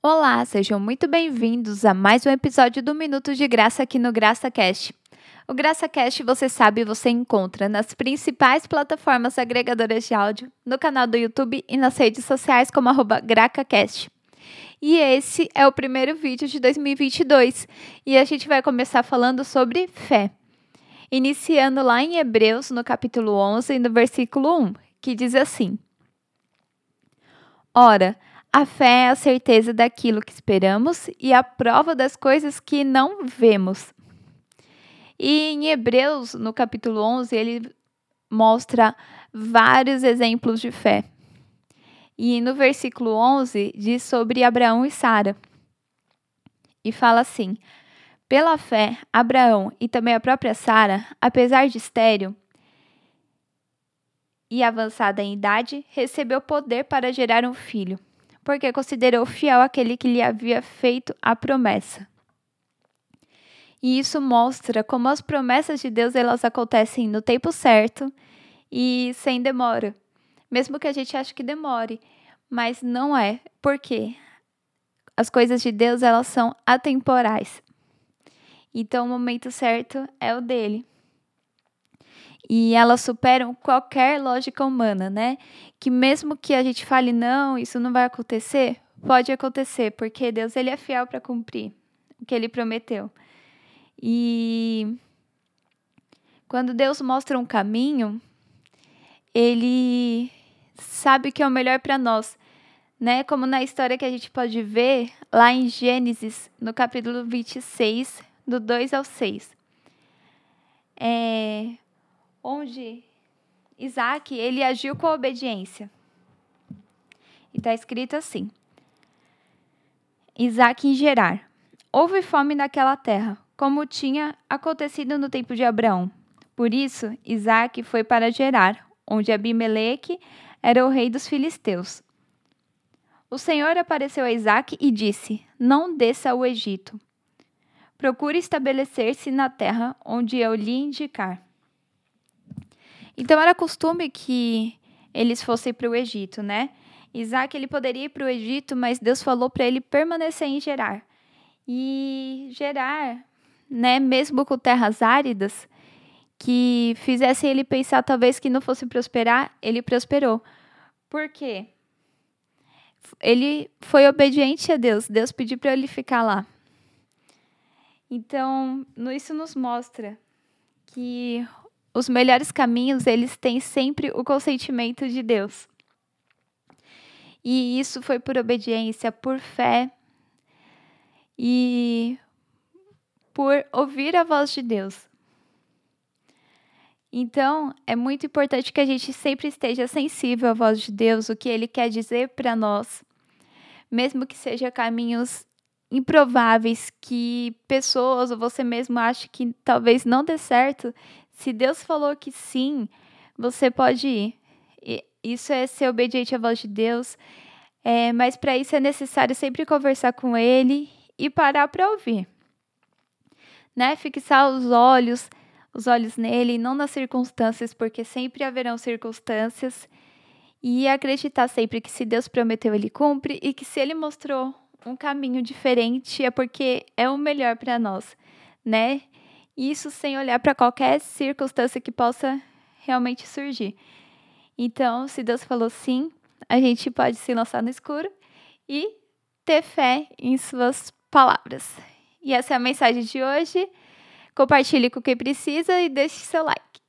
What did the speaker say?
Olá, sejam muito bem-vindos a mais um episódio do Minuto de Graça aqui no GraçaCast. O GraçaCast, você sabe, você encontra nas principais plataformas agregadoras de áudio, no canal do YouTube e nas redes sociais como GracaCast. E esse é o primeiro vídeo de 2022 e a gente vai começar falando sobre fé. Iniciando lá em Hebreus, no capítulo 11, no versículo 1, que diz assim: Ora, a fé é a certeza daquilo que esperamos e a prova das coisas que não vemos. E em Hebreus, no capítulo 11, ele mostra vários exemplos de fé. E no versículo 11 diz sobre Abraão e Sara. E fala assim: Pela fé, Abraão e também a própria Sara, apesar de estéril e avançada em idade, recebeu poder para gerar um filho porque considerou fiel aquele que lhe havia feito a promessa. E isso mostra como as promessas de Deus elas acontecem no tempo certo e sem demora. Mesmo que a gente ache que demore, mas não é. Por quê? As coisas de Deus elas são atemporais. Então o momento certo é o dele e elas superam qualquer lógica humana, né? Que mesmo que a gente fale não, isso não vai acontecer, pode acontecer, porque Deus ele é fiel para cumprir o que ele prometeu. E quando Deus mostra um caminho, ele sabe que é o melhor para nós, né? Como na história que a gente pode ver lá em Gênesis, no capítulo 26, do 2 ao 6. É, onde Isaac ele agiu com obediência. E está escrito assim: Isaac em Gerar. Houve fome naquela terra, como tinha acontecido no tempo de Abraão. Por isso, Isaac foi para Gerar, onde Abimeleque era o rei dos filisteus. O Senhor apareceu a Isaac e disse: Não desça ao Egito. Procure estabelecer-se na terra onde eu lhe indicar. Então era costume que eles fossem para o Egito, né? Isaac ele poderia ir para o Egito, mas Deus falou para ele permanecer em Gerar. E Gerar, né, mesmo com terras áridas, que fizessem ele pensar talvez que não fosse prosperar, ele prosperou. Por quê? Ele foi obediente a Deus. Deus pediu para ele ficar lá. Então, isso nos mostra que os melhores caminhos, eles têm sempre o consentimento de Deus. E isso foi por obediência, por fé e por ouvir a voz de Deus. Então, é muito importante que a gente sempre esteja sensível à voz de Deus, o que ele quer dizer para nós, mesmo que seja caminhos improváveis que pessoas ou você mesmo acha que talvez não dê certo, se Deus falou que sim, você pode ir. E isso é ser obediente à voz de Deus. É, mas para isso é necessário sempre conversar com Ele e parar para ouvir. Né? Fixar os olhos, os olhos nele, não nas circunstâncias, porque sempre haverão circunstâncias. E acreditar sempre que se Deus prometeu, Ele cumpre e que se Ele mostrou um caminho diferente é porque é o melhor para nós, né? Isso sem olhar para qualquer circunstância que possa realmente surgir. Então, se Deus falou sim, a gente pode se lançar no escuro e ter fé em suas palavras. E essa é a mensagem de hoje. Compartilhe com quem precisa e deixe seu like.